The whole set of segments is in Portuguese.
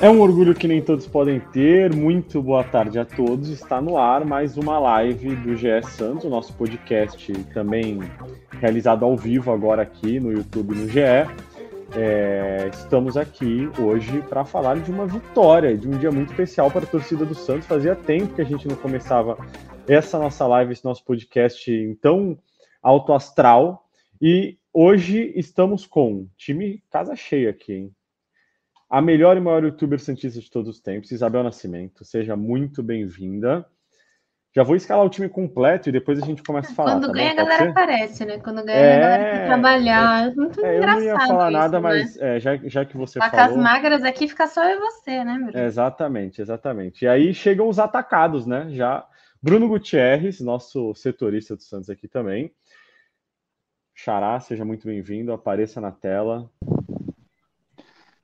É um orgulho que nem todos podem ter. Muito boa tarde a todos. Está no ar mais uma live do GE Santos, o nosso podcast também realizado ao vivo agora aqui no YouTube no GE. É, estamos aqui hoje para falar de uma vitória, de um dia muito especial para a torcida do Santos. Fazia tempo que a gente não começava essa nossa live, esse nosso podcast tão alto astral. E hoje estamos com time casa cheia aqui, hein? A melhor e maior youtuber santista de todos os tempos, Isabel Nascimento. Seja muito bem-vinda. Já vou escalar o time completo e depois a gente começa a falar. Quando tá ganha, bom? a galera aparece, né? Quando ganha, é, a galera quer trabalhar. É, muito é, engraçado. Eu não ia falar isso, nada, né? mas é, já, já que você Vacas falou. magras aqui fica só eu e você, né, meu? Exatamente, exatamente. E aí chegam os atacados, né? Já Bruno Gutierrez, nosso setorista do Santos aqui também. Xará, seja muito bem-vindo, apareça na tela.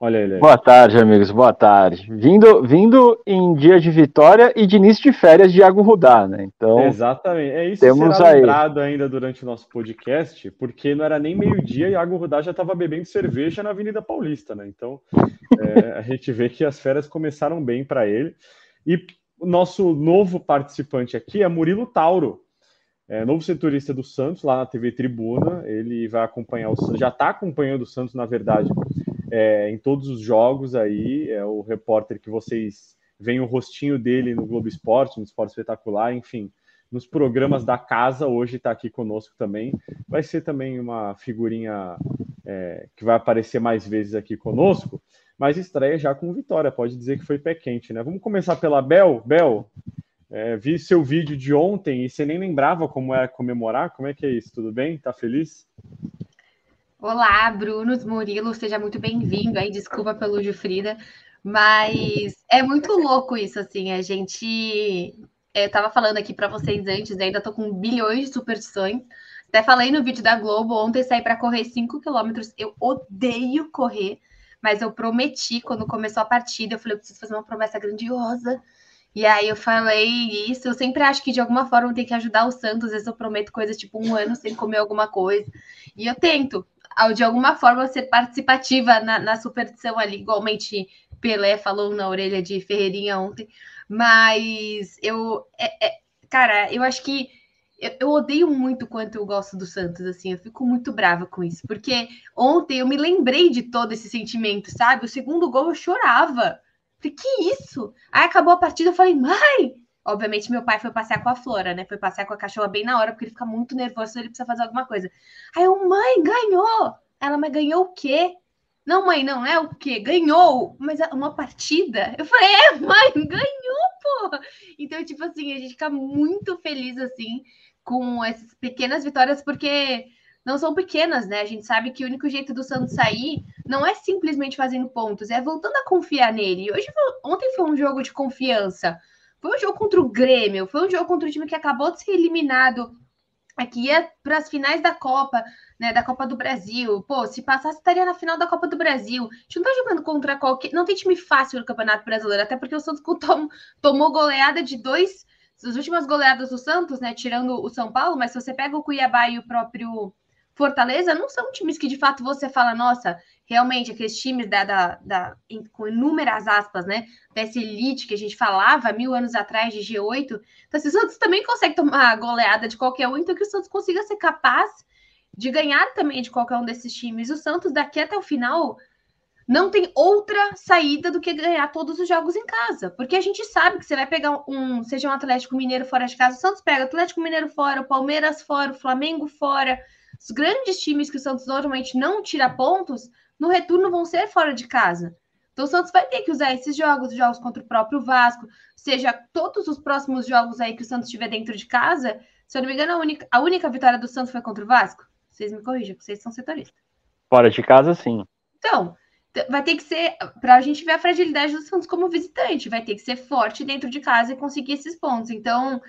Olha ele aí. Boa tarde, amigos, boa tarde. Vindo, vindo em dia de vitória e de início de férias de Iago Rudá, né? Então, Exatamente. É isso temos será aí. lembrado ainda durante o nosso podcast, porque não era nem meio-dia e Iago Rudá já estava bebendo cerveja na Avenida Paulista, né? Então, é, a gente vê que as férias começaram bem para ele. E o nosso novo participante aqui é Murilo Tauro, é, novo setorista do Santos, lá na TV Tribuna. Ele vai acompanhar o Santos, já está acompanhando o Santos, na verdade, é, em todos os jogos aí. É o repórter que vocês veem o rostinho dele no Globo Esporte, no Esporte Espetacular, enfim, nos programas da casa. Hoje está aqui conosco também. Vai ser também uma figurinha é, que vai aparecer mais vezes aqui conosco. Mas estreia já com vitória, pode dizer que foi pé quente, né? Vamos começar pela Bel. Bel, é, vi seu vídeo de ontem e você nem lembrava como é comemorar. Como é que é isso? Tudo bem? Tá feliz? Olá, Bruno Murilo, seja muito bem-vindo aí. Desculpa pelo Gilfrida, mas é muito louco isso, assim. A gente. Eu tava falando aqui para vocês antes, né? ainda tô com bilhões de superstições. Até falei no vídeo da Globo ontem, saí para correr 5 quilômetros. Eu odeio correr, mas eu prometi quando começou a partida. Eu falei, eu preciso fazer uma promessa grandiosa. E aí eu falei isso. Eu sempre acho que de alguma forma tem que ajudar o Santos. Às vezes eu prometo coisas tipo um ano sem comer alguma coisa. E eu tento, de alguma forma, ser participativa na, na superstição ali, igualmente Pelé falou na orelha de Ferreirinha ontem. Mas eu. é- é- cara, eu acho que. Eu, eu odeio muito quanto eu gosto do Santos, assim, eu fico muito brava com isso, porque ontem eu me lembrei de todo esse sentimento, sabe? O segundo gol eu chorava. Falei, que isso? Aí acabou a partida, eu falei, mãe! Obviamente, meu pai foi passear com a Flora, né? Foi passear com a cachorra bem na hora, porque ele fica muito nervoso, ele precisa fazer alguma coisa. Aí eu, mãe, ganhou! Ela, mas ganhou o quê? Não, mãe, não é o quê? Ganhou! Mas é uma partida? Eu falei, é, mãe, ganhou, pô! Então, tipo assim, a gente fica muito feliz, assim, com essas pequenas vitórias, porque não são pequenas, né? A gente sabe que o único jeito do Santos sair não é simplesmente fazendo pontos, é voltando a confiar nele. Hoje, ontem foi um jogo de confiança. Foi um jogo contra o Grêmio, foi um jogo contra o time que acabou de ser eliminado aqui ia para as finais da Copa, né, da Copa do Brasil. Pô, se passasse estaria na final da Copa do Brasil. A gente não tá jogando contra qualquer, não tem time fácil no Campeonato Brasileiro, até porque o Santos tom- tomou goleada de dois, as últimas goleadas do Santos, né, tirando o São Paulo, mas se você pega o Cuiabá e o próprio Fortaleza, não são times que de fato você fala, nossa, realmente aqueles times da, da, da- com inúmeras aspas, né, dessa elite que a gente falava mil anos atrás de G8. Então, assim, o Santos também consegue tomar goleada de qualquer um, então que o Santos consiga ser capaz de ganhar também de qualquer um desses times. O Santos, daqui até o final, não tem outra saída do que ganhar todos os jogos em casa. Porque a gente sabe que você vai pegar um, seja um Atlético Mineiro fora de casa, o Santos pega o Atlético Mineiro fora, o Palmeiras fora, o Flamengo fora. Os grandes times que o Santos normalmente não tira pontos, no retorno vão ser fora de casa. Então o Santos vai ter que usar esses jogos, os jogos contra o próprio Vasco, seja todos os próximos jogos aí que o Santos tiver dentro de casa. Se eu não me engano, a única, a única vitória do Santos foi contra o Vasco. Vocês me corrijam, porque vocês são setoristas. fora de casa, sim. Então, vai ter que ser, para a gente ver a fragilidade do Santos como visitante, vai ter que ser forte dentro de casa e conseguir esses pontos. Então,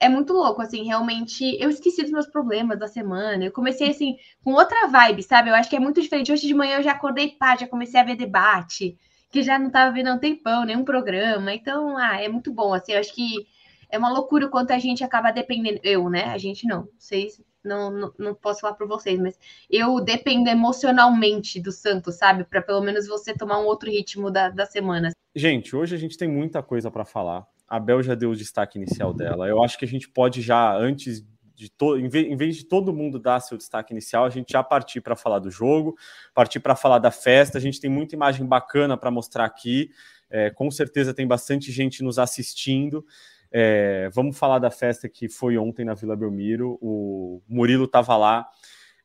é muito louco, assim, realmente. Eu esqueci dos meus problemas da semana. Eu comecei, assim, com outra vibe, sabe? Eu acho que é muito diferente. Hoje de manhã eu já acordei, pá, já comecei a ver debate, que já não estava vendo há um tempão, nenhum programa. Então, ah, é muito bom, assim, eu acho que é uma loucura o quanto a gente acaba dependendo. Eu, né? A gente não. Vocês não, não, não posso falar por vocês, mas eu dependo emocionalmente do Santos, sabe? Para pelo menos você tomar um outro ritmo da, da semana. Gente, hoje a gente tem muita coisa para falar. A Bel já deu o destaque inicial dela. Eu acho que a gente pode já, antes de todo, em vez de todo mundo dar seu destaque inicial, a gente já partir para falar do jogo, partir para falar da festa. A gente tem muita imagem bacana para mostrar aqui. É, com certeza tem bastante gente nos assistindo. É, vamos falar da festa que foi ontem na Vila Belmiro. O Murilo estava lá.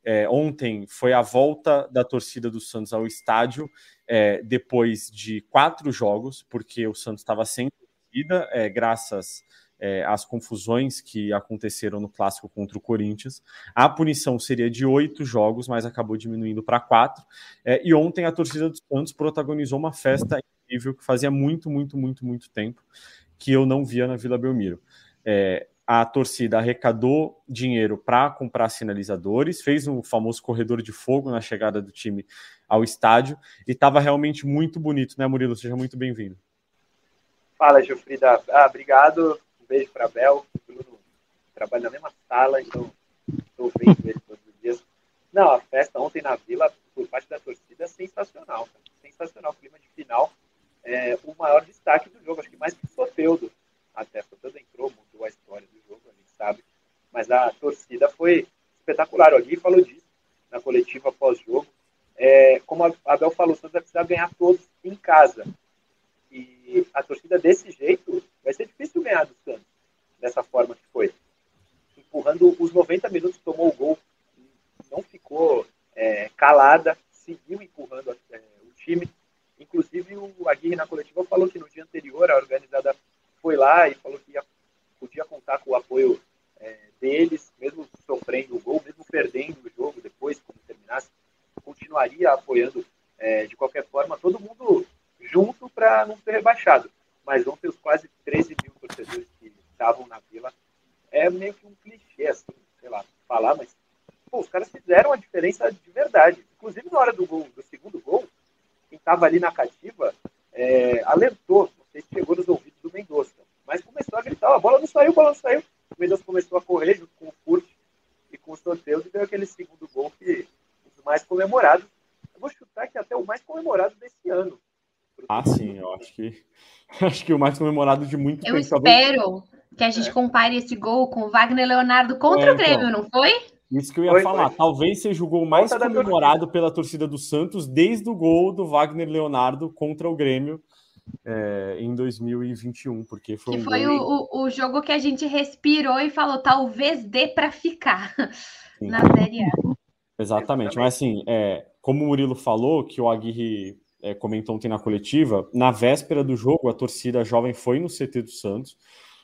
É, ontem foi a volta da torcida do Santos ao estádio é, depois de quatro jogos, porque o Santos estava sem torcida, é, graças é, às confusões que aconteceram no clássico contra o Corinthians. A punição seria de oito jogos, mas acabou diminuindo para quatro. É, e ontem a torcida do Santos protagonizou uma festa incrível que fazia muito, muito, muito, muito tempo que eu não via na Vila Belmiro. É, a torcida arrecadou dinheiro para comprar sinalizadores, fez um famoso corredor de fogo na chegada do time ao estádio e estava realmente muito bonito, né, Murilo? Seja muito bem-vindo. Fala, Gilfrida. Ah, obrigado. Um beijo para Bel. Bruno trabalha na mesma sala, então estou vendo ele todos os dias. Não, a festa ontem na Vila, por parte da torcida, é sensacional. Sensacional. Clima de final é, o maior destaque do jogo, acho que mais que o Soteudo. Até Soteudo entrou, mudou a história do jogo, a gente sabe. Mas a torcida foi espetacular. O Gui falou disso na coletiva pós-jogo. É, como a Abel falou, o Santos vai ganhar todos em casa. E a torcida desse jeito vai ser difícil ganhar do Santos, dessa forma que foi. Empurrando os 90 minutos, tomou o gol, não ficou é, calada, seguiu empurrando é, o time. Inclusive, o Aguirre na coletiva falou que no dia anterior a organizada foi lá e falou que ia, podia contar com o apoio é, deles, mesmo sofrendo o gol, mesmo perdendo o jogo depois, quando terminasse, continuaria apoiando é, de qualquer forma todo mundo junto para não ser rebaixado. Mas ontem os quase 13 mil torcedores que estavam na vila é meio que um clichê, assim, sei lá, falar, mas pô, os caras fizeram a diferença de verdade. Inclusive na hora do gol, do segundo gol, quem estava ali na cativa é, alertou, não sei se chegou nos ouvidos do Mendonça, mas começou a gritar, a bola não saiu, a bola não saiu. O Mendonça começou a correr junto com o Furt e com o Sorteus e deu aquele segundo gol que um dos mais comemorados. Eu vou chutar que até o mais comemorado desse ano. Ah, sim, eu acho que acho que o mais comemorado de muito eu tempo. Eu espero que a gente é. compare esse gol com o Wagner Leonardo contra é, o Grêmio, então. não foi? Isso que eu ia foi, falar. Foi. Talvez seja o gol mais Volta comemorado pela torcida do Santos desde o gol do Wagner Leonardo contra o Grêmio é, em 2021, porque foi que um foi gol... o, o jogo que a gente respirou e falou talvez dê para ficar Sim. na Série A. Exatamente, mas assim, é, como o Murilo falou, que o Aguirre é, comentou ontem na coletiva, na véspera do jogo, a torcida jovem foi no CT do Santos,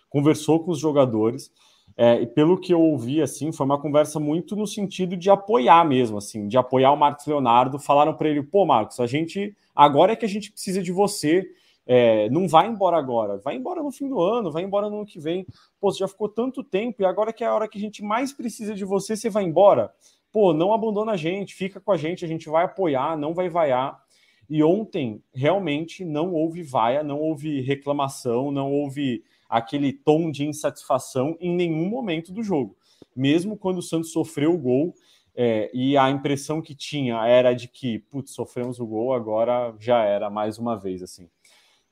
conversou com os jogadores, é, e pelo que eu ouvi, assim, foi uma conversa muito no sentido de apoiar mesmo, assim, de apoiar o Marcos Leonardo. Falaram para ele, pô, Marcos, a gente agora é que a gente precisa de você. É, não vai embora agora, vai embora no fim do ano, vai embora no ano que vem. Pô, você já ficou tanto tempo e agora que é a hora que a gente mais precisa de você, você vai embora. Pô, não abandona a gente, fica com a gente, a gente vai apoiar, não vai vaiar. E ontem realmente não houve vaia, não houve reclamação, não houve aquele tom de insatisfação em nenhum momento do jogo. Mesmo quando o Santos sofreu o gol é, e a impressão que tinha era de que, putz, sofremos o gol, agora já era mais uma vez assim.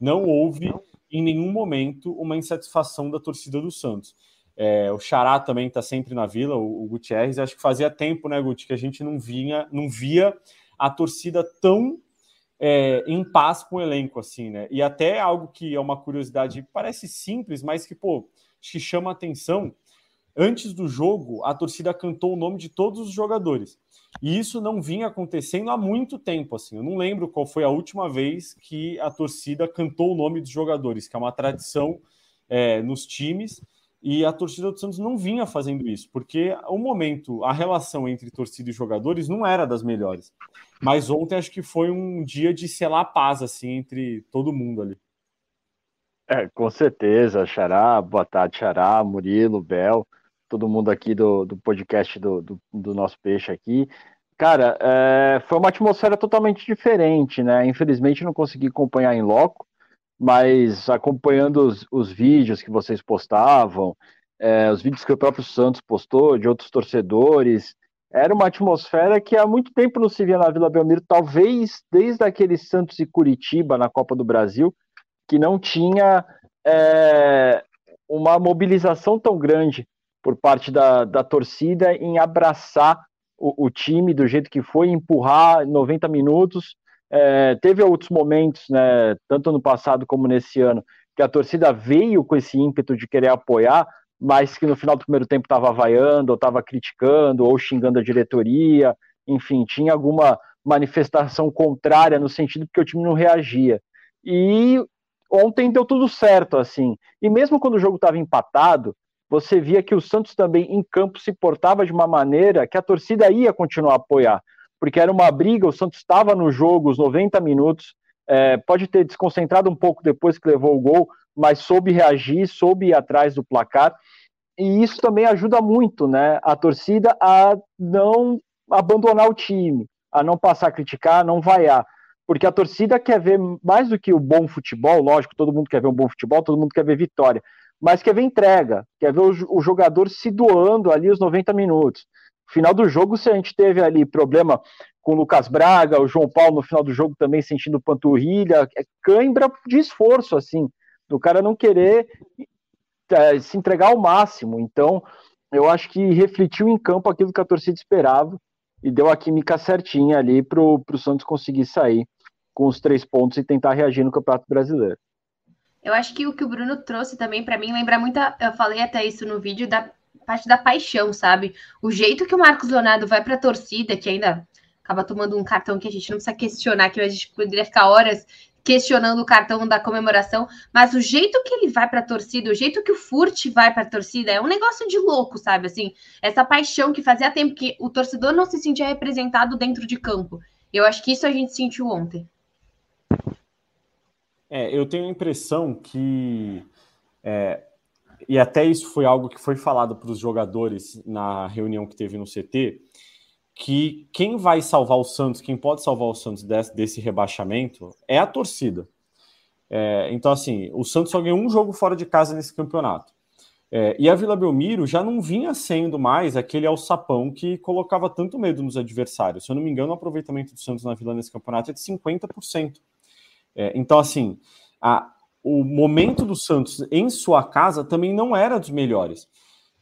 Não houve em nenhum momento uma insatisfação da torcida do Santos. É, o Xará também está sempre na vila, o, o Gutierrez. Acho que fazia tempo, né, Guti, que a gente não vinha, não via a torcida tão é, em paz com o elenco, assim, né? E até algo que é uma curiosidade, parece simples, mas que, pô, que chama atenção. Antes do jogo, a torcida cantou o nome de todos os jogadores. E isso não vinha acontecendo há muito tempo, assim. Eu não lembro qual foi a última vez que a torcida cantou o nome dos jogadores, que é uma tradição é, nos times. E a torcida do Santos não vinha fazendo isso, porque o momento, a relação entre torcida e jogadores não era das melhores. Mas ontem acho que foi um dia de selar paz, assim, entre todo mundo ali. É, com certeza, Xará, boa tarde, Xará, Murilo, Bel, todo mundo aqui do, do podcast do, do, do nosso peixe aqui. Cara, é, foi uma atmosfera totalmente diferente, né? Infelizmente não consegui acompanhar em loco, mas acompanhando os, os vídeos que vocês postavam, é, os vídeos que o próprio Santos postou, de outros torcedores, era uma atmosfera que há muito tempo não se via na Vila Belmiro, talvez desde aquele Santos e Curitiba na Copa do Brasil, que não tinha é, uma mobilização tão grande por parte da, da torcida em abraçar o, o, time do jeito que foi, empurrar 90 minutos. É, teve outros momentos, né, tanto no passado como nesse ano, que a torcida veio com esse ímpeto de querer apoiar, mas que no final do primeiro tempo estava vaiando, ou estava criticando, ou xingando a diretoria, enfim, tinha alguma manifestação contrária no sentido que o time não reagia. E ontem deu tudo certo, assim. E mesmo quando o jogo estava empatado, você via que o Santos também em campo se portava de uma maneira que a torcida ia continuar a apoiar, porque era uma briga, o Santos estava no jogo os 90 minutos, é, pode ter desconcentrado um pouco depois que levou o gol, mas soube reagir, soube ir atrás do placar, e isso também ajuda muito, né, a torcida a não abandonar o time, a não passar a criticar, a não vaiar, porque a torcida quer ver mais do que o bom futebol, lógico, todo mundo quer ver um bom futebol, todo mundo quer ver vitória, mas quer ver entrega, quer ver o, jogador se doando ali os 90 minutos. Final do jogo, se a gente teve ali problema com o Lucas Braga, o João Paulo no final do jogo também sentindo panturrilha, é cãibra de esforço, assim, do cara não querer é, se entregar ao máximo. Então, eu acho que refletiu em campo aquilo que a torcida esperava e deu a química certinha ali para o Santos conseguir sair com os três pontos e tentar reagir no Campeonato Brasileiro. Eu acho que o que o Bruno trouxe também, para mim, lembra muito. Eu falei até isso no vídeo, da parte da paixão, sabe? O jeito que o Marcos Leonardo vai para a torcida, que ainda acaba tomando um cartão que a gente não precisa questionar, que a gente poderia ficar horas questionando o cartão da comemoração, mas o jeito que ele vai para a torcida, o jeito que o Furt vai para a torcida é um negócio de louco, sabe? Assim, essa paixão que fazia tempo que o torcedor não se sentia representado dentro de campo. Eu acho que isso a gente sentiu ontem. É, eu tenho a impressão que é, e até isso foi algo que foi falado para os jogadores na reunião que teve no CT, que quem vai salvar o Santos, quem pode salvar o Santos desse, desse rebaixamento é a torcida. É, então, assim, o Santos só ganhou um jogo fora de casa nesse campeonato. É, e a Vila Belmiro já não vinha sendo mais aquele alçapão que colocava tanto medo nos adversários. Se eu não me engano, o aproveitamento do Santos na Vila nesse campeonato é de 50%. É, então, assim, a, o momento do Santos em sua casa também não era dos melhores.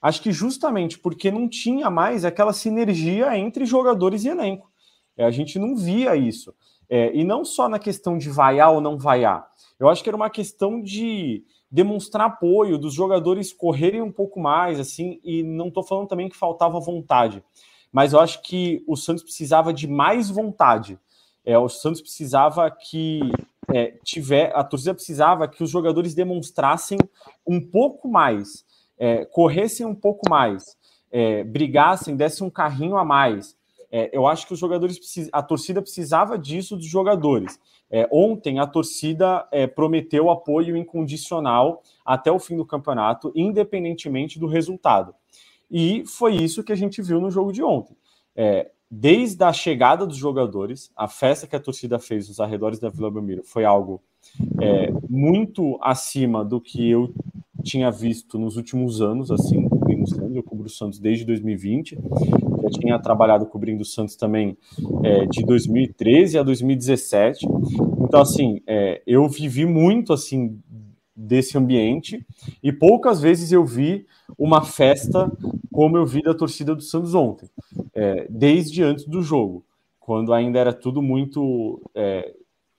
Acho que justamente porque não tinha mais aquela sinergia entre jogadores e elenco. É, a gente não via isso. É, e não só na questão de vaiar ou não vaiar. Eu acho que era uma questão de demonstrar apoio, dos jogadores correrem um pouco mais, assim, e não estou falando também que faltava vontade, mas eu acho que o Santos precisava de mais vontade. É, o Santos precisava que é, tiver, a torcida precisava que os jogadores demonstrassem um pouco mais é, corressem um pouco mais, é, brigassem, dessem um carrinho a mais. É, eu acho que os jogadores, a torcida precisava disso dos jogadores. É, ontem a torcida é, prometeu apoio incondicional até o fim do campeonato, independentemente do resultado. E foi isso que a gente viu no jogo de ontem. É, desde a chegada dos jogadores, a festa que a torcida fez nos arredores da Vila Belmiro foi algo é, muito acima do que eu tinha visto nos últimos anos, assim, cobrindo o Santos. Eu cubro o Santos desde 2020. Já tinha trabalhado cobrindo o Santos também é, de 2013 a 2017. Então, assim, é, eu vivi muito, assim, desse ambiente e poucas vezes eu vi uma festa como eu vi da torcida do Santos ontem, é, desde antes do jogo, quando ainda era tudo muito é,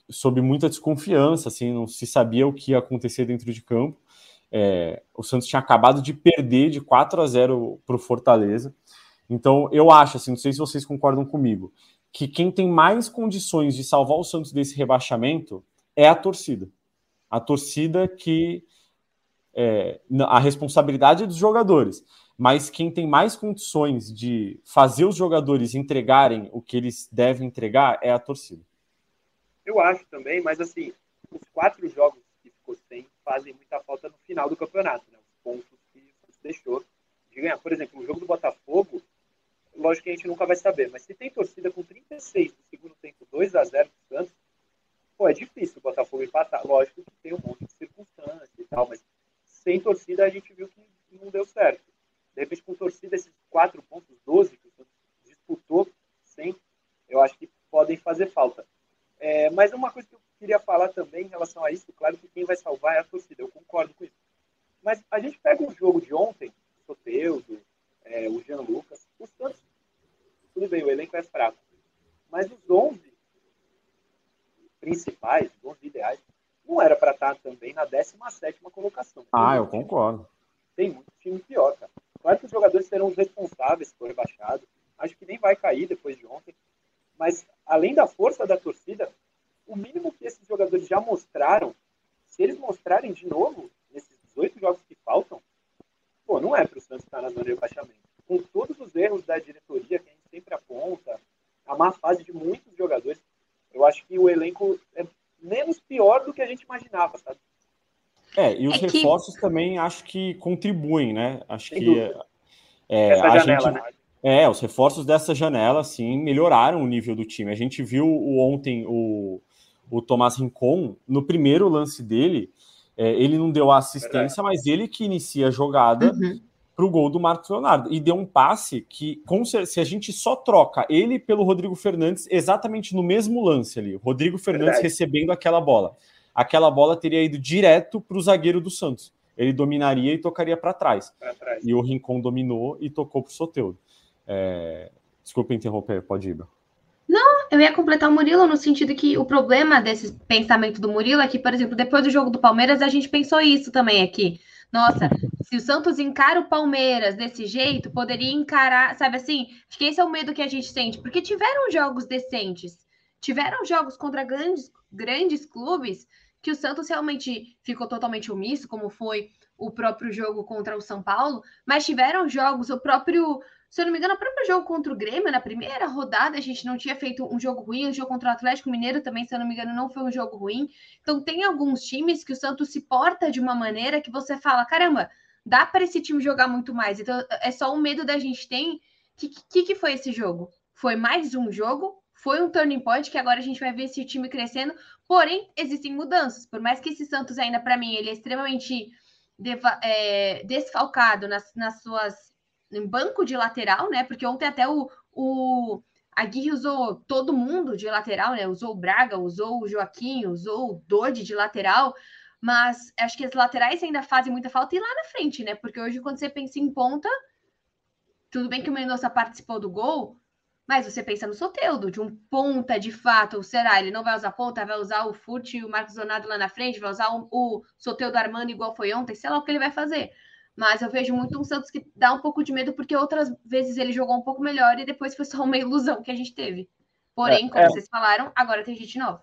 sob muita desconfiança, assim, não se sabia o que ia acontecer dentro de campo. É, o Santos tinha acabado de perder de 4 a 0 para o Fortaleza. Então, eu acho, assim, não sei se vocês concordam comigo, que quem tem mais condições de salvar o Santos desse rebaixamento é a torcida. A torcida que. É, a responsabilidade é dos jogadores, mas quem tem mais condições de fazer os jogadores entregarem o que eles devem entregar é a torcida. Eu acho também, mas assim, os quatro jogos que ficou sem fazem muita falta no final do campeonato, né? Os pontos que deixou de ganhar. Por exemplo, o jogo do Botafogo, lógico que a gente nunca vai saber, mas se tem torcida com 36 no segundo tempo, 2 a 0 do Santos, pô, é difícil o Botafogo empatar. Lógico que tem um monte torcida, a gente viu que não deu certo. De repente, com torcida, esses quatro pontos, 12 que o disputou, sem, eu acho que podem fazer falta. É, mas uma coisa que eu queria falar também em relação a isso, claro que quem vai salvar é a torcida, eu concordo com isso. Mas a gente pega um jogo de ontem, o Soteudo, é, o Jean Lucas, o Santos, tudo bem, o elenco é fraco, mas os 11 principais, os 11 ideais, não era para estar também na 17 colocação. Ah, eu concordo. Tem muito time pior, cara. Claro que os jogadores serão os responsáveis por rebaixado. Acho que nem vai cair depois de ontem. Mas, além da força da torcida, o mínimo que esses jogadores já mostraram, se eles mostrarem de novo, nesses 18 jogos que faltam, pô, não é para o Santos estar na zona de rebaixamento. Com todos os erros da diretoria, que a gente sempre aponta, a má fase de muitos jogadores, eu acho que o elenco é menos pior do que a gente imaginava, sabe? É, e os é reforços que... também acho que contribuem, né? Acho Sem que é, a janela, gente, né? É, os reforços dessa janela, sim, melhoraram o nível do time. A gente viu o, ontem o, o Tomás Rincon, no primeiro lance dele, é, ele não deu a assistência, Verdade. mas ele que inicia a jogada uhum. para o gol do Marcos Leonardo. E deu um passe que, com, se a gente só troca ele pelo Rodrigo Fernandes exatamente no mesmo lance ali, o Rodrigo Fernandes Verdade. recebendo aquela bola aquela bola teria ido direto para o zagueiro do Santos. Ele dominaria e tocaria para trás. trás. E o Rincon dominou e tocou para o Soteudo. É... Desculpa interromper, pode ir. Não, eu ia completar o Murilo no sentido que o problema desse pensamento do Murilo é que, por exemplo, depois do jogo do Palmeiras, a gente pensou isso também aqui. Nossa, se o Santos encara o Palmeiras desse jeito, poderia encarar, sabe assim? Acho que esse é o medo que a gente sente, porque tiveram jogos decentes, tiveram jogos contra grandes, grandes clubes que o Santos realmente ficou totalmente omisso, como foi o próprio jogo contra o São Paulo, mas tiveram jogos, o próprio, se eu não me engano, o próprio jogo contra o Grêmio, na primeira rodada, a gente não tinha feito um jogo ruim, o jogo contra o Atlético Mineiro também, se eu não me engano, não foi um jogo ruim. Então, tem alguns times que o Santos se porta de uma maneira que você fala, caramba, dá para esse time jogar muito mais. Então, é só o medo da gente tem. Que, que, que foi esse jogo? Foi mais um jogo foi um turning point que agora a gente vai ver esse time crescendo. Porém, existem mudanças. Por mais que esse Santos ainda, para mim, ele é extremamente é, desfalcado nas, nas suas em banco de lateral, né? Porque ontem até o, o Aguirre usou todo mundo de lateral, né? Usou o Braga, usou o Joaquim, usou o Dodi de lateral. Mas acho que as laterais ainda fazem muita falta e lá na frente, né? Porque hoje, quando você pensa em ponta, tudo bem que o Mendonça participou do gol, mas você pensa no Soteudo, de um ponta de fato, ou será? Ele não vai usar ponta, vai usar o Fute e o Marcos Zonado lá na frente, vai usar o, o Soteudo Armando igual foi ontem, sei lá o que ele vai fazer. Mas eu vejo muito um Santos que dá um pouco de medo, porque outras vezes ele jogou um pouco melhor e depois foi só uma ilusão que a gente teve. Porém, é, como é... vocês falaram, agora tem gente nova.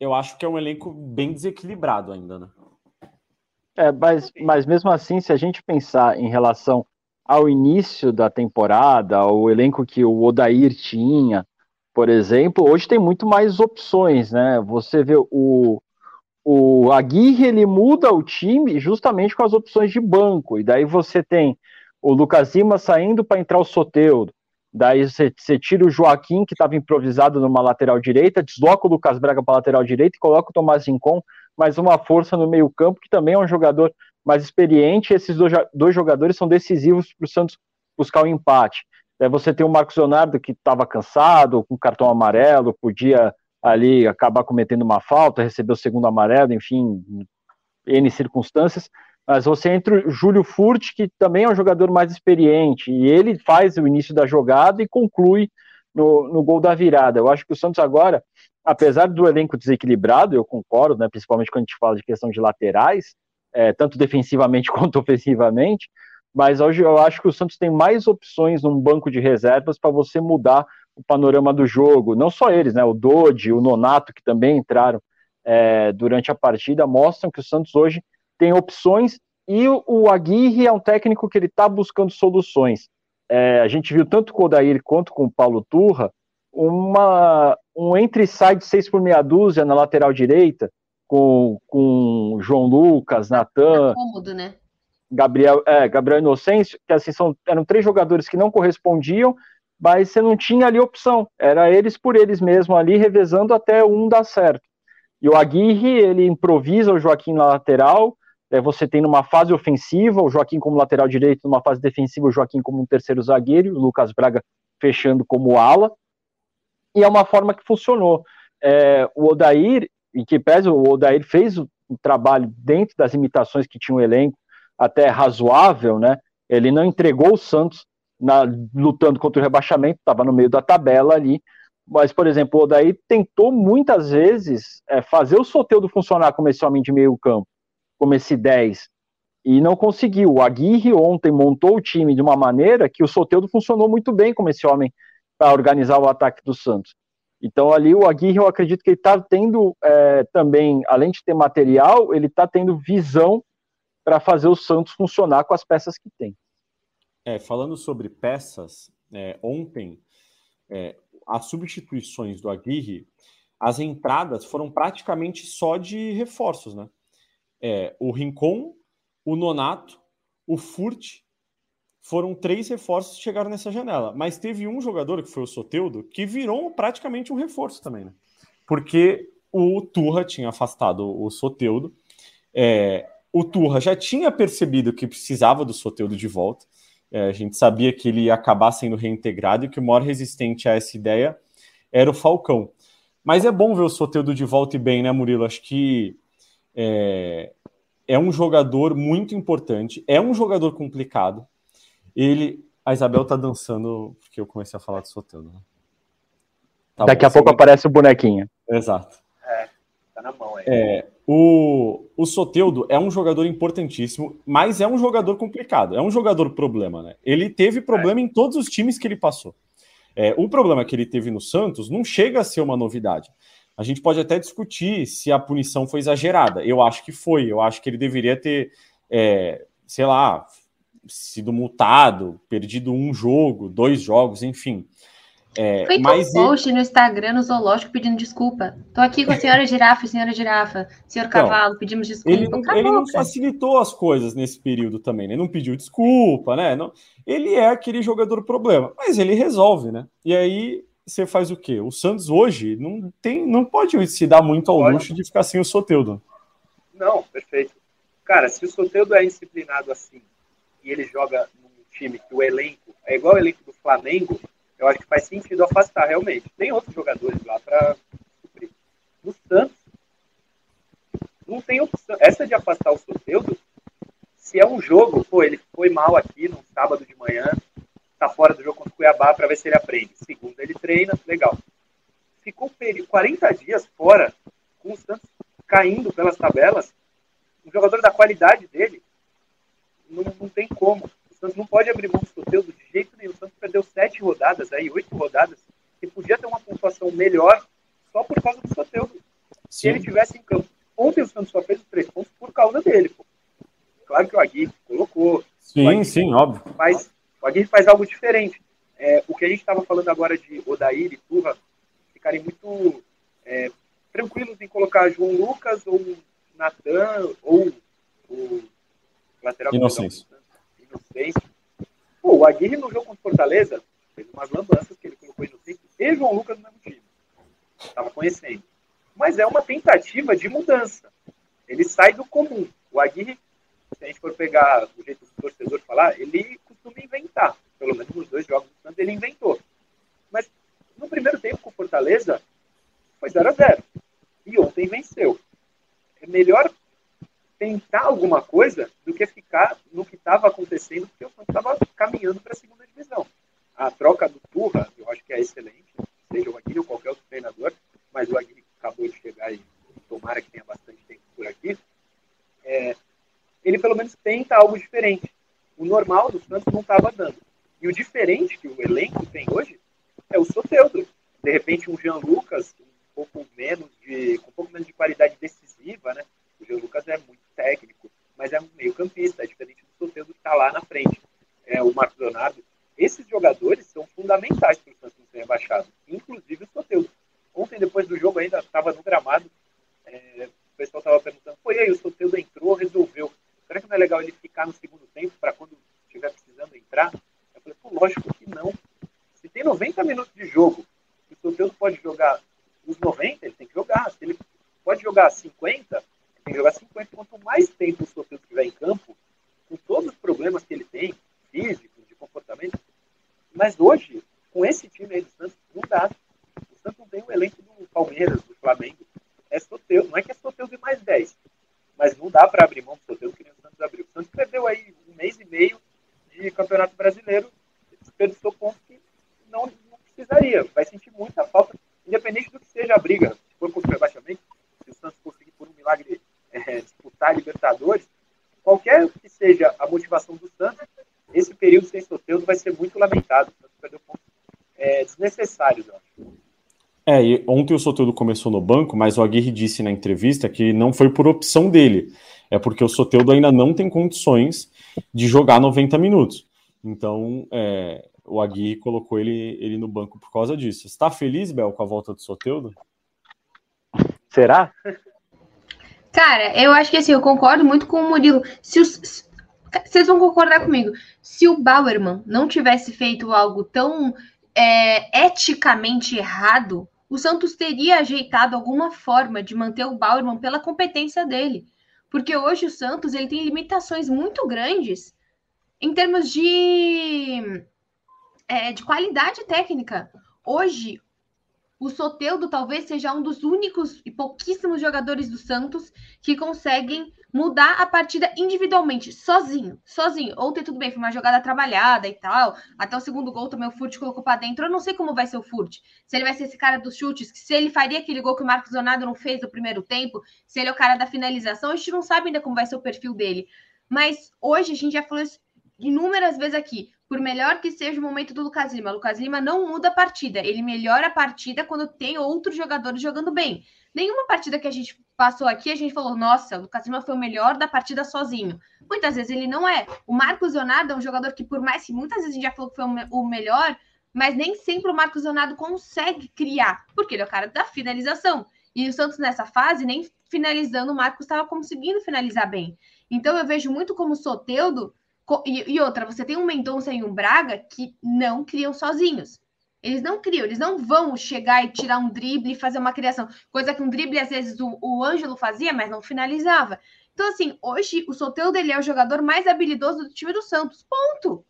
Eu acho que é um elenco bem desequilibrado ainda, né? É, mas, mas mesmo assim, se a gente pensar em relação ao início da temporada, o elenco que o Odair tinha, por exemplo, hoje tem muito mais opções, né? Você vê o, o Aguirre, ele muda o time justamente com as opções de banco, e daí você tem o Lucas Lima saindo para entrar o Soteudo, daí você, tira o Joaquim, que estava improvisado numa lateral direita, desloca o Lucas Braga para lateral direita e coloca o Tomás Rincon, mais uma força no meio campo, que também é um jogador mais experiente, esses dois, jogadores são decisivos para o Santos buscar o um empate. É, você tem o Marcos Leonardo que estava cansado, com cartão amarelo, podia ali acabar cometendo uma falta, receber o segundo amarelo, enfim, N circunstâncias. Mas você entra o Júlio Furt, que também é um jogador mais experiente, e ele faz o início da jogada e conclui no, no gol da virada. Eu acho que o Santos agora, apesar do elenco desequilibrado, eu concordo, né, principalmente quando a gente fala de questão de laterais, é, tanto defensivamente quanto ofensivamente, mas hoje eu acho que o Santos tem mais opções num banco de reservas para você mudar o panorama do jogo. Não só eles, né? O Dodi, o Nonato, que também entraram é, durante a partida, mostram que o Santos hoje tem opções e o, Aguirre é um técnico que ele está buscando soluções. É, a gente viu tanto com o Odair quanto com o Paulo Turra uma, um entre-sai de seis por meia dúzia na lateral direita, com, com João Lucas, Natan. É cômodo, né? Gabriel, é, Gabriel Inocêncio, que assim são, eram três jogadores que não correspondiam, mas você não tinha ali opção. Era eles por eles mesmo ali, revezando até um dar certo. E o Aguirre, ele improvisa o Joaquim na lateral, Daí você tem numa fase ofensiva o Joaquim como lateral direito, numa fase defensiva o Joaquim como um terceiro zagueiro, o Lucas Braga fechando como ala. E é uma forma que funcionou. É, o Odair, em que pese o Odair fez o, o trabalho dentro das limitações que tinha o elenco, até razoável, né? Ele não entregou o Santos na, lutando contra o rebaixamento, estava no meio da tabela ali. Mas, por exemplo, o Odair tentou muitas vezes é, fazer o Soteudo funcionar como esse homem de meio campo como esse 10 e não conseguiu. O Aguirre ontem montou o time de uma maneira que o Soteudo funcionou muito bem como esse homem para organizar o ataque do Santos. Então ali o Aguirre eu acredito que ele está tendo é, também, além de ter material, ele está tendo visão para fazer o Santos funcionar com as peças que tem. É, falando sobre peças, é, ontem é, as substituições do Aguirre, as entradas foram praticamente só de reforços, né? é, o Rincon, o Nonato, o Furt, foram três reforços que chegaram nessa janela. Mas teve um jogador, que foi o Soteudo, que virou praticamente um reforço também, né? Porque o Turra tinha afastado o Soteudo. É, o Turra já tinha percebido que precisava do Soteudo de volta. É, a gente sabia que ele ia acabar sendo reintegrado e que o maior resistente a essa ideia era o Falcão. Mas é bom ver o Soteudo de volta e bem, né, Murilo? Acho que é, é um jogador muito importante, é um jogador complicado. Ele, a Isabel tá dançando porque eu comecei a falar de Soteldo. Né? Tá Daqui bom, a pouco aparece o bonequinho. Exato. É, tá na mão aí. É, o, o Soteudo é um jogador importantíssimo, mas é um jogador complicado, é um jogador problema, né? Ele teve problema é. em todos os times que ele passou. É, o problema que ele teve no Santos não chega a ser uma novidade. A gente pode até discutir se a punição foi exagerada. Eu acho que foi. Eu acho que ele deveria ter, é, sei lá, sido multado, perdido um jogo, dois jogos, enfim. É, Feito mas um post ele... no Instagram, no zoológico, pedindo desculpa. Tô aqui com a senhora girafa, senhora girafa, senhor então, cavalo, pedimos desculpa. Ele não, ele não facilitou as coisas nesse período também, né? Não pediu desculpa, né? Não, ele é aquele jogador problema, mas ele resolve, né? E aí você faz o quê? O Santos hoje não tem, não pode se dar muito ao pode. luxo de ficar sem o Soteudo. Não, perfeito. Cara, se o Soteudo é disciplinado assim e ele joga num time que o elenco é igual o elenco do Flamengo, eu acho que faz sentido afastar realmente. Tem outros jogadores lá para suprir. No Santos, não tem opção. Essa de afastar o Soteudo, se é um jogo, pô, ele foi mal aqui no sábado de manhã, tá fora do jogo contra o Cuiabá para ver se ele aprende. Segundo, ele treina, legal. Ficou 40 dias fora, com o Santos caindo pelas tabelas. Um jogador da qualidade dele, não, não tem como. O Santos não pode abrir mão do Soteldo de jeito nenhum. O Santos perdeu sete rodadas, aí oito rodadas, e podia ter uma pontuação melhor só por causa do Soteldo. Se ele tivesse em campo. Ontem o Santos só fez os três pontos por causa dele. Pô. Claro que o Aguirre colocou. Sim, Aguirre, sim, óbvio. Mas o Aguirre faz algo diferente. É, o que a gente estava falando agora de Odair e Turra ficarem muito é, tranquilos em colocar João Lucas ou Natan ou o lateral Inocêncio. Inocêncio. Pô, o Aguirre no jogo contra Fortaleza fez umas lambanças que ele colocou Inocêncio e João Lucas no mesmo time. Estava conhecendo. Mas é uma tentativa de mudança. Ele sai do comum. O Aguirre, se a gente for pegar o jeito do torcedor falar, ele costuma inventar. Pelo menos nos dois jogos do Santos ele inventou. Mas no primeiro tempo com o Fortaleza foi 0 a 0 E ontem venceu. É melhor tentar alguma coisa do que ficar no que estava acontecendo, porque o Santos estava caminhando para a segunda divisão. A troca do Turra, eu acho que é excelente, seja o Aguirre ou qualquer outro treinador, mas o Aguirre acabou de chegar e tomara que tenha bastante tempo por aqui. É, ele pelo menos tenta algo diferente o normal do Santos não estava dando. E o diferente que o elenco tem hoje é o Soteldo. De repente, um Jean Lucas um pouco menos de, com um pouco menos de qualidade decisiva, né? O Jean Lucas é muito técnico, mas é um meio-campista, é diferente do Soteldo que está lá na frente. É, o Marcos Leonardo. Esses jogadores são fundamentais para o Santos não ser rebaixado, inclusive o Soteldo. Ontem, depois do jogo, ainda estava no gramado, é, o pessoal estava perguntando: foi aí, o Soteldo entrou, resolveu. Será que não é legal ele ficar no segundo tempo para quando estiver precisando entrar? Eu falei, pô, lógico que não. Se tem 90 minutos de jogo, e o Soteldo pode jogar os 90, ele tem que jogar. Se ele pode jogar 50, ele tem que jogar 50. Quanto mais tempo o Soteldo Mas hoje, com esse time aí do Santos, não dá. O O elenco do Palmeiras, do Flamengo. É Soteudo, não é que é Soteudo e mais 10. Mas não dá para abrir mão do Soteudo que nem o Santos abriu. O Santos perdeu aí um mês e meio de Campeonato Brasileiro, desperdiçou pontos que não, não precisaria. Vai sentir muita falta, independente do que seja a briga. Se for por rebaixamento, se o Santos conseguir, por um milagre, é, disputar a Libertadores, qualquer que seja a motivação do Santos, esse período sem Soteudo vai ser muito lamentado. O Santos perdeu pontos é, desnecessários, eu acho. É, e ontem o Soteldo começou no banco, mas o Aguirre disse na entrevista que não foi por opção dele. É porque o Soteldo ainda não tem condições de jogar 90 minutos. Então, é, o Aguirre colocou ele, ele no banco por causa disso. Está feliz, Bel, com a volta do Soteldo? Será? Cara, eu acho que assim, eu concordo muito com o Murilo. Se os, vocês vão concordar comigo. Se o Bauerman não tivesse feito algo tão é, eticamente errado, o Santos teria ajeitado alguma forma de manter o Bauerman pela competência dele. Porque hoje o Santos ele tem limitações muito grandes em termos de, é, de qualidade técnica. Hoje, o Soteudo talvez seja um dos únicos e pouquíssimos jogadores do Santos que conseguem mudar a partida individualmente, sozinho, sozinho. Ontem tudo bem, foi uma jogada trabalhada e tal. Até o segundo gol também o Furt colocou para dentro. Eu não sei como vai ser o Furt. Se ele vai ser esse cara dos chutes, se ele faria aquele gol que o Marcos Leonardo não fez no primeiro tempo, se ele é o cara da finalização, a gente não sabe ainda como vai ser o perfil dele. Mas hoje a gente já falou isso inúmeras vezes aqui por melhor que seja o momento do Lucas Lima, Lucas Lima não muda a partida, ele melhora a partida quando tem outros jogadores jogando bem. Nenhuma partida que a gente passou aqui, a gente falou, nossa, o Lucas Lima foi o melhor da partida sozinho. Muitas vezes ele não é. O Marcos Leonardo é um jogador que, por mais que muitas vezes a gente já falou que foi o melhor, mas nem sempre o Marcos Leonardo consegue criar, porque ele é o cara da finalização. E o Santos, nessa fase, nem finalizando, o Marcos estava conseguindo finalizar bem. Então eu vejo muito como o Soteudo e, outra, você tem um Mendonça e um Braga que não criam sozinhos. Eles não criam, eles não vão chegar e tirar um drible e fazer uma criação. Coisa que um drible, às vezes, o, o Ângelo fazia, mas não finalizava. Então, assim, hoje o Soteudo dele é o jogador mais habilidoso do time do Santos. Ponto.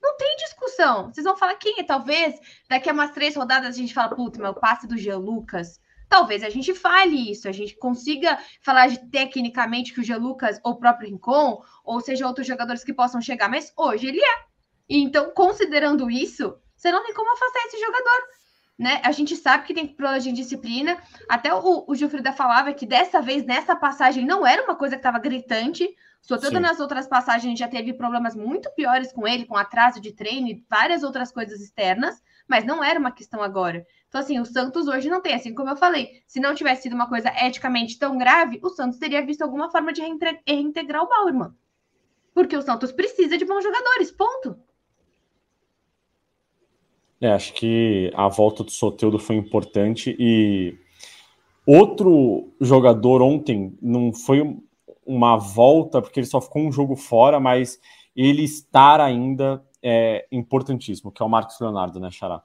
Não tem discussão. Vocês vão falar quem é? Talvez daqui a umas três rodadas a gente fala, puta, meu passe do Jean Lucas talvez a gente fale isso, a gente consiga falar de tecnicamente que o G. Lucas ou o próprio Rincon, ou seja, outros jogadores que possam chegar, mas hoje ele é. Então, considerando isso, você não tem como afastar esse jogador. Né? A gente sabe que tem problemas de disciplina. Até o, o Gilfrida falava que dessa vez, nessa passagem, não era uma coisa que estava gritante. Sobretudo nas outras passagens, já teve problemas muito piores com ele, com atraso de treino e várias outras coisas externas, mas não era uma questão agora. Então, assim, o Santos hoje não tem, assim como eu falei, se não tivesse sido uma coisa eticamente tão grave, o Santos teria visto alguma forma de reintegrar o Bauerman. Porque o Santos precisa de bons jogadores, ponto. É, acho que a volta do Soteudo foi importante e outro jogador ontem não foi uma volta, porque ele só ficou um jogo fora, mas ele estar ainda é importantíssimo, que é o Marcos Leonardo, né, Xará?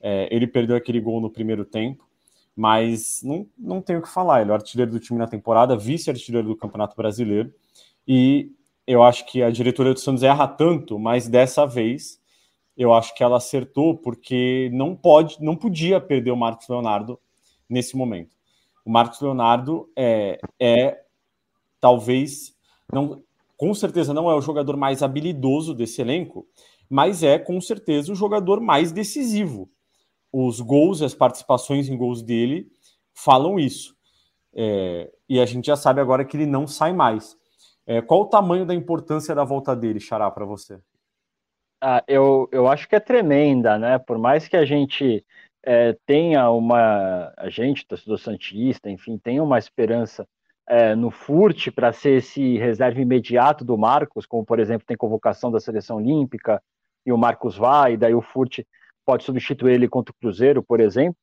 É, ele perdeu aquele gol no primeiro tempo, mas não, não tenho o que falar. Ele é o artilheiro do time na temporada, vice-artilheiro do Campeonato Brasileiro. E eu acho que a diretoria do Santos erra tanto, mas dessa vez eu acho que ela acertou porque não pode, não podia perder o Marcos Leonardo nesse momento. O Marcos Leonardo é, é talvez não, com certeza não é o jogador mais habilidoso desse elenco, mas é com certeza o jogador mais decisivo os gols e as participações em gols dele falam isso. É, e a gente já sabe agora que ele não sai mais. É, qual o tamanho da importância da volta dele, Xará, para você? Ah, eu, eu acho que é tremenda, né? Por mais que a gente é, tenha uma. A gente, torcedor Santista, enfim, tenha uma esperança é, no Furt para ser esse reserva imediato do Marcos, como por exemplo tem convocação da seleção olímpica e o Marcos vai, e daí o Furt pode substituir ele contra o Cruzeiro, por exemplo,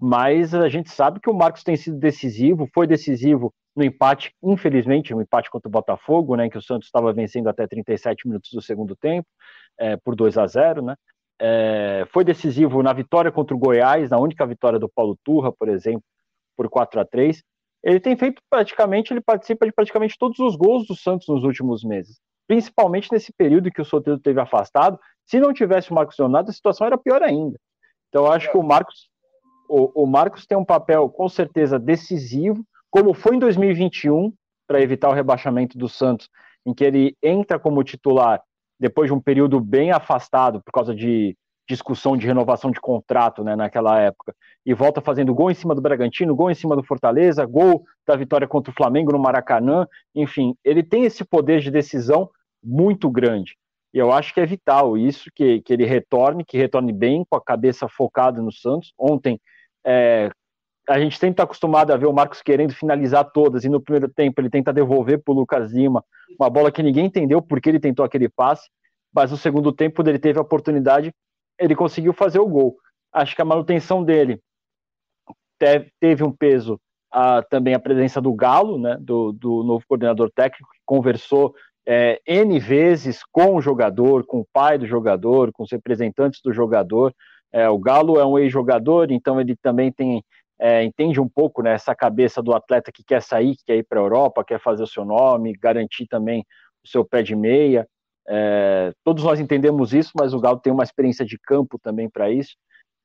mas a gente sabe que o Marcos tem sido decisivo, foi decisivo no empate, infelizmente, no empate contra o Botafogo, né, que o Santos estava vencendo até 37 minutos do segundo tempo, é, por 2 a 0 né, é, foi decisivo na vitória contra o Goiás, na única vitória do Paulo Turra, por exemplo, por 4 a 3 ele tem feito praticamente, ele participa de praticamente todos os gols do Santos nos últimos meses. Principalmente nesse período que o Soteldo teve afastado. Se não tivesse o Marcos Leonardo, a situação era pior ainda. Então, eu acho que o Marcos, o, o Marcos tem um papel com certeza decisivo, como foi em 2021, para evitar o rebaixamento do Santos, em que ele entra como titular depois de um período bem afastado por causa de discussão de renovação de contrato né, naquela época, e volta fazendo gol em cima do Bragantino, gol em cima do Fortaleza, gol da vitória contra o Flamengo no Maracanã, enfim, ele tem esse poder de decisão muito grande. E eu acho que é vital isso, que, que ele retorne, que retorne bem, com a cabeça focada no Santos. Ontem, é, a gente sempre está acostumado a ver o Marcos querendo finalizar todas, e no primeiro tempo ele tenta devolver para o Lucas Lima uma bola que ninguém entendeu porque ele tentou aquele passe, mas no segundo tempo, quando ele teve a oportunidade, ele conseguiu fazer o gol. Acho que a manutenção dele teve um peso a, também a presença do Galo, né, do, do novo coordenador técnico, que conversou é, N vezes com o jogador, com o pai do jogador, com os representantes do jogador. É, o Galo é um ex-jogador, então ele também tem é, entende um pouco né, essa cabeça do atleta que quer sair, que quer ir para a Europa, quer fazer o seu nome, garantir também o seu pé de meia. É, todos nós entendemos isso, mas o Galo tem uma experiência de campo também para isso.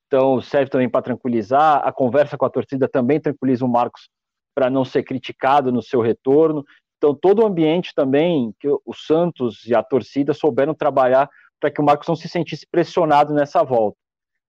Então serve também para tranquilizar. A conversa com a torcida também tranquiliza o Marcos para não ser criticado no seu retorno. Então todo o ambiente também que o Santos e a torcida souberam trabalhar para que o Marcos não se sentisse pressionado nessa volta.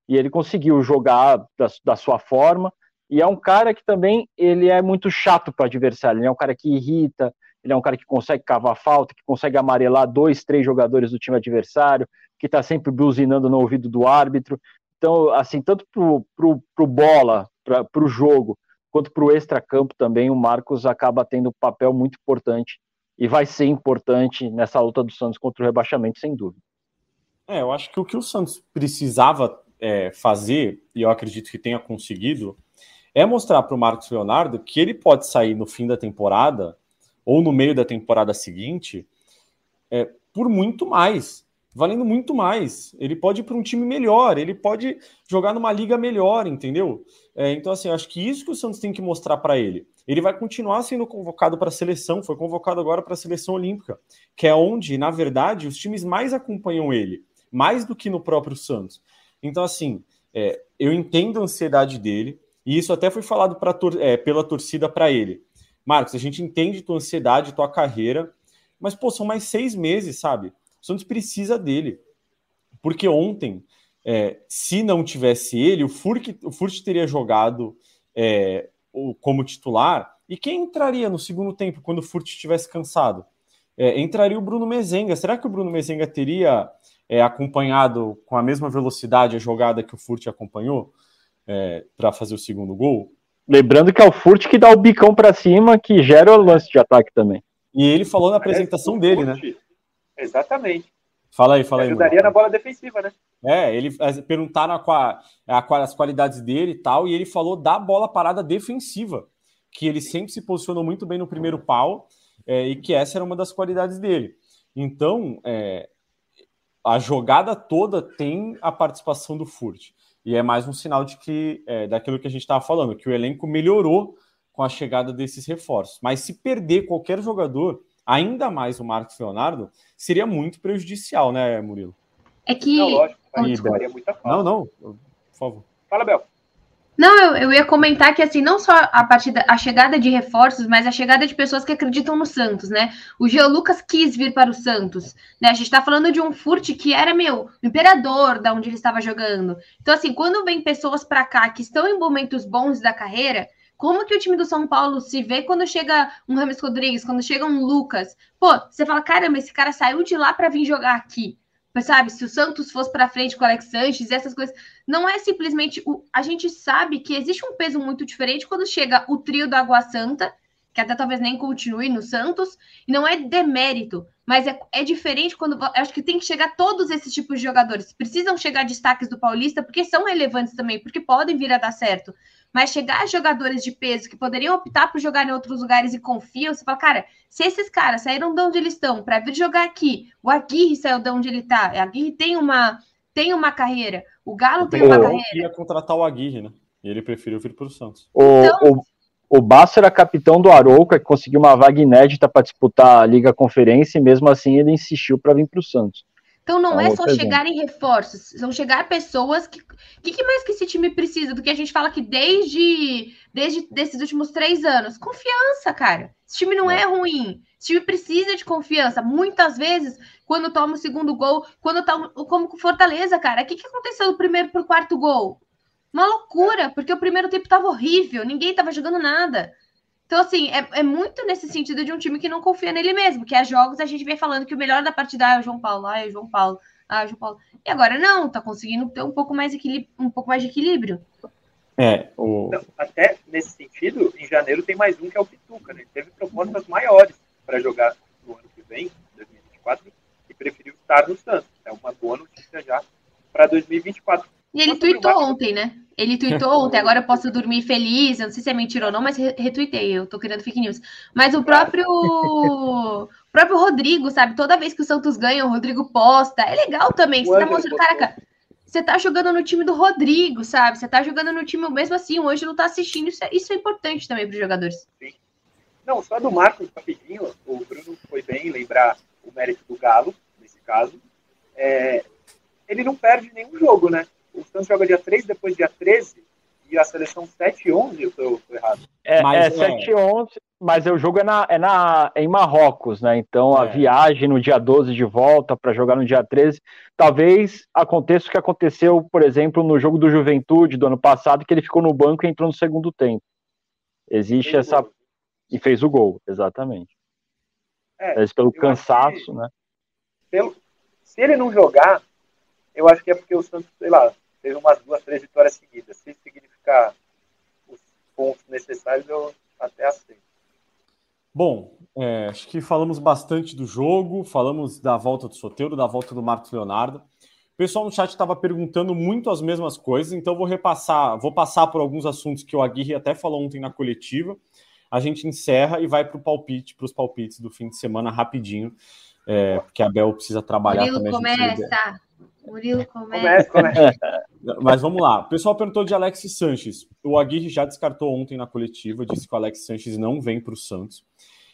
E ele conseguiu jogar da, da sua forma. E é um cara que também ele é muito chato para o adversário. Ele é um cara que irrita, ele é um cara que consegue cavar falta, que consegue amarelar dois, três jogadores do time adversário, que está sempre buzinando no ouvido do árbitro. Então, assim, tanto pro, pro bola, para o jogo, quanto para o extracampo também, o Marcos acaba tendo um papel muito importante e vai ser importante nessa luta do Santos contra o rebaixamento, sem dúvida. É, eu acho que o que o Santos precisava é, fazer, e eu acredito que tenha conseguido, é mostrar para o Marcos Leonardo que ele pode sair no fim da temporada ou no meio da temporada seguinte, é, por muito mais, valendo muito mais. Ele pode ir para um time melhor, ele pode jogar numa liga melhor, entendeu? É, então, assim, acho que isso que o Santos tem que mostrar para ele. Ele vai continuar sendo convocado para a seleção, foi convocado agora para a seleção olímpica, que é onde, na verdade, os times mais acompanham ele, mais do que no próprio Santos. Então, assim, é, eu entendo a ansiedade dele, e isso até foi falado pra, é, pela torcida para ele. Marcos, a gente entende tua ansiedade, tua carreira, mas, pô, são mais seis meses, sabe? O Santos precisa dele. Porque ontem, é, se não tivesse ele, o Furt, o Furt teria jogado é, como titular. E quem entraria no segundo tempo quando o Furt estivesse cansado? É, entraria o Bruno Mezenga. Será que o Bruno Mezenga teria é, acompanhado com a mesma velocidade a jogada que o Furt acompanhou é, para fazer o segundo gol? Lembrando que é o Furt que dá o bicão para cima, que gera o lance de ataque também. E ele falou na apresentação é, dele, né? Exatamente. Fala aí, fala aí. Ajudaria na bola defensiva, né? É, ele perguntaram a, a, a, as qualidades dele e tal, e ele falou da bola parada defensiva, que ele sempre se posicionou muito bem no primeiro pau, é, e que essa era uma das qualidades dele. Então, é, a jogada toda tem a participação do Furt. E é mais um sinal de que é, daquilo que a gente estava falando, que o elenco melhorou com a chegada desses reforços. Mas se perder qualquer jogador, ainda mais o Marcos Leonardo, seria muito prejudicial, né, Murilo? É que. Não, lógico, muita falta. Não, não, por favor. Fala, Bel. Não, eu, eu ia comentar que assim, não só a partida, a chegada de reforços, mas a chegada de pessoas que acreditam no Santos, né? O Geo Lucas quis vir para o Santos, né? A gente tá falando de um Furt que era meu, o imperador da onde ele estava jogando. Então assim, quando vem pessoas para cá que estão em momentos bons da carreira, como que o time do São Paulo se vê quando chega um Rames Rodrigues, quando chega um Lucas? Pô, você fala, caramba, esse cara saiu de lá para vir jogar aqui sabe, se o Santos fosse para frente com o Alex Sanches essas coisas, não é simplesmente o, a gente sabe que existe um peso muito diferente quando chega o trio da Água Santa, que até talvez nem continue no Santos, e não é demérito, mas é, é diferente quando acho que tem que chegar todos esses tipos de jogadores. Precisam chegar destaques do Paulista porque são relevantes também, porque podem vir a dar certo. Mas chegar jogadores de peso que poderiam optar por jogar em outros lugares e confiam, você fala, cara, se esses caras saíram de onde eles estão para vir jogar aqui, o Aguirre saiu de onde ele está, o Aguirre tem uma, tem uma carreira, o Galo tem uma carreira. ia contratar o Aguirre, né? E ele preferiu vir para o Santos. O, então... o, o Basso era capitão do Arouca, que conseguiu uma vaga inédita para disputar a Liga Conferência, e mesmo assim ele insistiu para vir para o Santos. Então não é, é só chegar em reforços, são chegar pessoas que. O que, que, mais que esse time precisa do que a gente fala que desde, desde desses últimos três anos? Confiança, cara. Esse time não é, é ruim. Esse time precisa de confiança. Muitas vezes, quando toma o segundo gol, quando tá como com Fortaleza, cara, o que, que aconteceu do primeiro para o quarto gol? Uma loucura, porque o primeiro tempo tava horrível, ninguém tava jogando nada. Então, assim, é, é, muito nesse sentido de um time que não confia nele mesmo, que é jogos a gente vem falando que o melhor da partida ah, é o João Paulo, ah, é o João Paulo, ah, é o João Paulo. E agora não, tá conseguindo ter um pouco mais, um pouco mais de equilíbrio. É, o... Não, até nesse sentido, em janeiro tem mais um que é o Pituca, né? Ele teve propostas maiores para jogar no ano que vem, 2024, e preferiu estar no Santos. É uma boa notícia já para 2024. E ele tweetou ontem, né? Ele tweetou ontem, agora eu posso dormir feliz. Eu não sei se é mentira ou não, mas retuitei, eu tô criando fake news. Mas o próprio o próprio Rodrigo, sabe? Toda vez que o Santos ganha, o Rodrigo posta. É legal também. Você tá mostrando, caraca, você tá jogando no time do Rodrigo, sabe? Você tá jogando no time, mesmo assim, hoje não tá assistindo. Isso é, isso é importante também para os jogadores. Sim. Não, só do Marcos, rapidinho, o Bruno foi bem lembrar o mérito do Galo, nesse caso. É, ele não perde nenhum jogo, né? O Santos joga dia 3, depois dia 13, e a seleção 7 e 11, eu tô, tô errado. É, mas, é 7 e 11, mas o jogo é, na, é, na, é em Marrocos, né? Então a é. viagem no dia 12 de volta para jogar no dia 13, talvez aconteça o que aconteceu, por exemplo, no jogo do Juventude do ano passado, que ele ficou no banco e entrou no segundo tempo. Existe fez essa. E fez o gol, exatamente. É, Mas pelo cansaço, né? Pelo... Se ele não jogar, eu acho que é porque o Santos, sei lá, teve umas duas, três vitórias seguidas. Se significar os pontos necessários, eu até aceito. Bom, é, acho que falamos bastante do jogo, falamos da volta do Soteiro, da volta do Marcos Leonardo. O pessoal no chat estava perguntando muito as mesmas coisas, então vou repassar, vou passar por alguns assuntos que o Aguirre até falou ontem na coletiva. A gente encerra e vai para o palpite, para os palpites do fim de semana rapidinho, é, porque a Bel precisa trabalhar Murilo também. Começa. Murilo começa. Mas vamos lá. O pessoal perguntou de Alex Sanches. O Aguirre já descartou ontem na coletiva, disse que o Alex Sanches não vem para o Santos.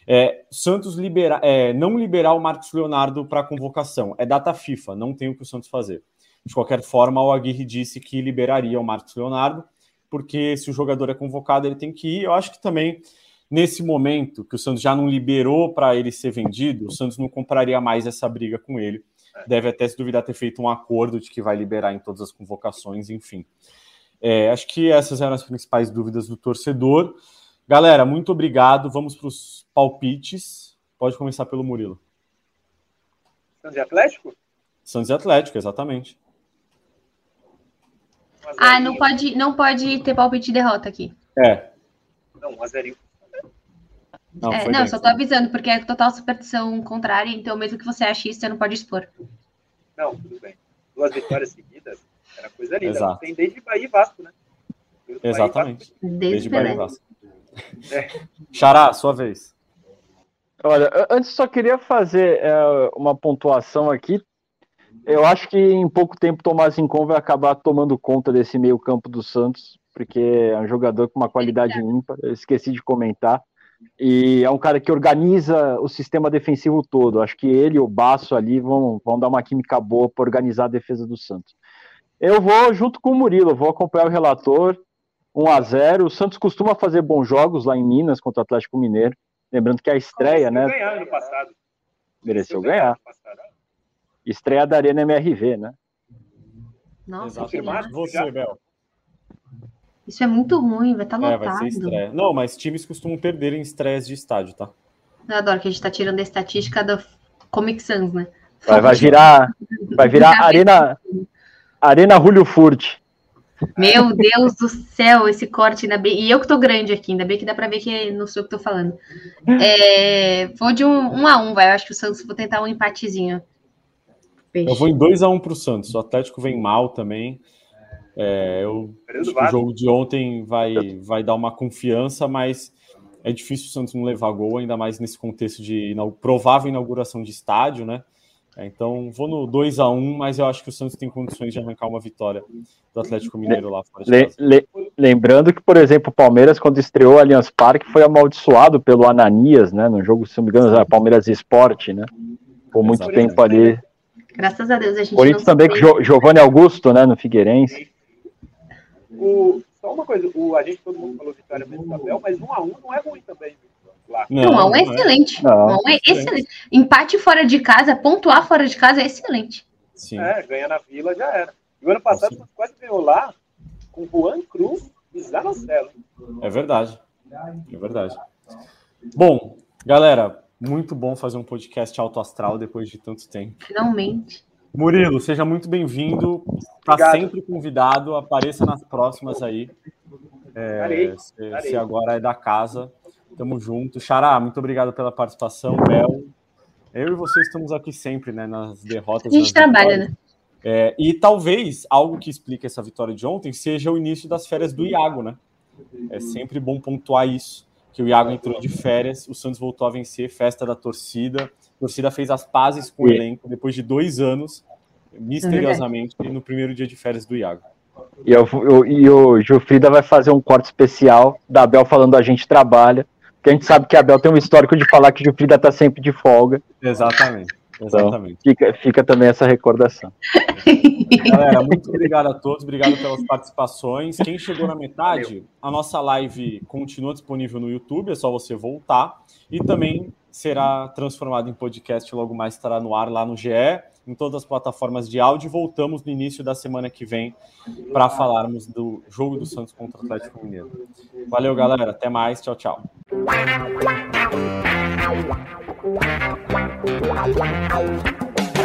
É, Santos libera, é, não liberar o Marcos Leonardo para convocação. É data FIFA, não tem o que o Santos fazer. De qualquer forma, o Aguirre disse que liberaria o Marcos Leonardo, porque se o jogador é convocado, ele tem que ir. Eu acho que também, nesse momento, que o Santos já não liberou para ele ser vendido, o Santos não compraria mais essa briga com ele deve até se duvidar ter feito um acordo de que vai liberar em todas as convocações, enfim. É, acho que essas eram as principais dúvidas do torcedor. Galera, muito obrigado. Vamos para os palpites. Pode começar pelo Murilo. Santos e Atlético? Santos e Atlético, exatamente. Ah, não pode, não pode ter palpite de derrota aqui. É. Não, um azerinho não, é, não só tô avisando, porque é total superstição contrária, então mesmo que você ache isso, você não pode expor. Não, tudo bem. Duas vitórias seguidas era coisa linda. Exato. Tem desde Bahia e Vasco, né? Desde Exatamente. Bahia Vasco. Desde, Bahia e Vasco. É. Xará, sua vez. Olha, antes só queria fazer é, uma pontuação aqui. Eu acho que em pouco tempo Tomás Rincon vai acabar tomando conta desse meio campo do Santos, porque é um jogador com uma qualidade ímpar. Eu esqueci de comentar e é um cara que organiza o sistema defensivo todo. Acho que ele e o Baço ali vão, vão dar uma química boa para organizar a defesa do Santos. Eu vou junto com o Murilo, vou acompanhar o relator. 1 a 0 O Santos costuma fazer bons jogos lá em Minas contra o Atlético Mineiro. Lembrando que a estreia, né? Ganhar ano passado. Mereceu ganhar. Estreia da Arena MRV, né? Nossa, Você, Bel. Isso é muito ruim, vai estar tá lotado. É, vai ser estreia. Não, mas times costumam perder em estreias de estádio, tá? Eu adoro que a gente tá tirando a estatística do Comic Sans, né? Vai, vai virar, vai virar Arena, Arena Julio Furt. Meu Deus do céu, esse corte ainda bem. E eu que tô grande aqui, ainda bem que dá pra ver que não sou eu que tô falando. É, vou de um, um a um, vai. Eu acho que o Santos vou tentar um empatezinho. Peixe. Eu vou em 2 a 1 um pro Santos. O Atlético vem mal também. É, eu, o jogo de ontem vai, vai dar uma confiança, mas é difícil o Santos não levar gol, ainda mais nesse contexto de provável inauguração de estádio, né? É, então, vou no 2 a 1 mas eu acho que o Santos tem condições de arrancar uma vitória do Atlético Mineiro lá fora le, le, lembrando que, por exemplo, o Palmeiras, quando estreou o Allianz Parque, foi amaldiçoado pelo Ananias, né? No jogo, se não me engano, era Palmeiras Esporte, né? Por muito Exatamente. tempo ali. Graças a Deus a gente Corinthians também com Giovanni Augusto, né? No Figueirense. O, só uma coisa, o, a gente todo mundo falou vitória mesmo tabel, mas 1 um a 1 um não é ruim também, viu? Não, não, é excelente. Não, não é excelente. Empate fora de casa, pontuar fora de casa é excelente. Sim. É, ganhar na vila já era. E o ano passado quase ganhou lá com Juan Cruz e Zanocelo. É verdade. É verdade. Bom, galera, muito bom fazer um podcast alto astral depois de tanto tempo. Finalmente. Murilo, seja muito bem-vindo. Está sempre convidado. Apareça nas próximas aí. É, se, se, agora é da casa. Tamo junto. Xará, muito obrigado pela participação. Bel, eu e você estamos aqui sempre, né? Nas derrotas. A gente trabalha, vitórias. né? É, e talvez algo que explique essa vitória de ontem seja o início das férias do Iago, né? É sempre bom pontuar isso. Que o Iago entrou de férias, o Santos voltou a vencer, festa da torcida. A torcida fez as pazes com o elenco depois de dois anos, misteriosamente, é no primeiro dia de férias do Iago. E, eu, eu, e o Gilfrida vai fazer um corte especial da Abel falando a gente trabalha. Porque a gente sabe que a Abel tem um histórico de falar que o Gilfrida está sempre de folga. Exatamente. Exatamente. Então, fica, fica também essa recordação. Galera, muito obrigado a todos, obrigado pelas participações. Quem chegou na metade, a nossa live continua disponível no YouTube, é só você voltar. E também será transformado em podcast, logo mais estará no ar lá no GE em todas as plataformas de áudio. Voltamos no início da semana que vem para falarmos do jogo do Santos contra o Atlético Mineiro. Valeu, galera. Até mais. Tchau, tchau.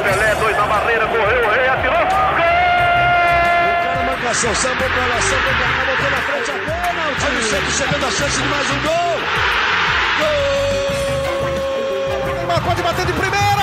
Pelé, dois na barreira, correu, o rei atirou. Marcação, sambou pra lá, sambou pra cá, botou na frente a bola. O time sempre chegando a chance de mais um gol. Gol! Neymar pode bater de primeira.